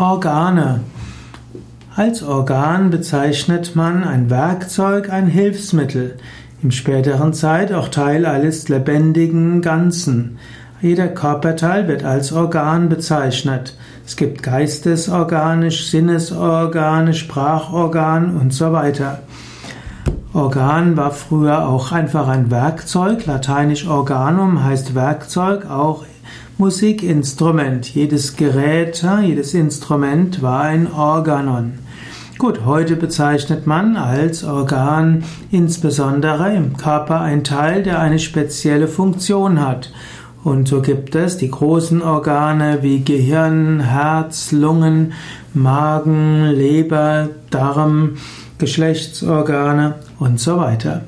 Organe. Als Organ bezeichnet man ein Werkzeug, ein Hilfsmittel, im späteren Zeit auch Teil eines lebendigen Ganzen. Jeder Körperteil wird als Organ bezeichnet. Es gibt Geistesorgane, Sinnesorgane, Sprachorgan und so weiter. Organ war früher auch einfach ein Werkzeug, lateinisch organum heißt Werkzeug, auch Musikinstrument. Jedes Gerät, jedes Instrument war ein Organon. Gut, heute bezeichnet man als Organ insbesondere im Körper ein Teil, der eine spezielle Funktion hat. Und so gibt es die großen Organe wie Gehirn, Herz, Lungen, Magen, Leber, Darm, Geschlechtsorgane und so weiter.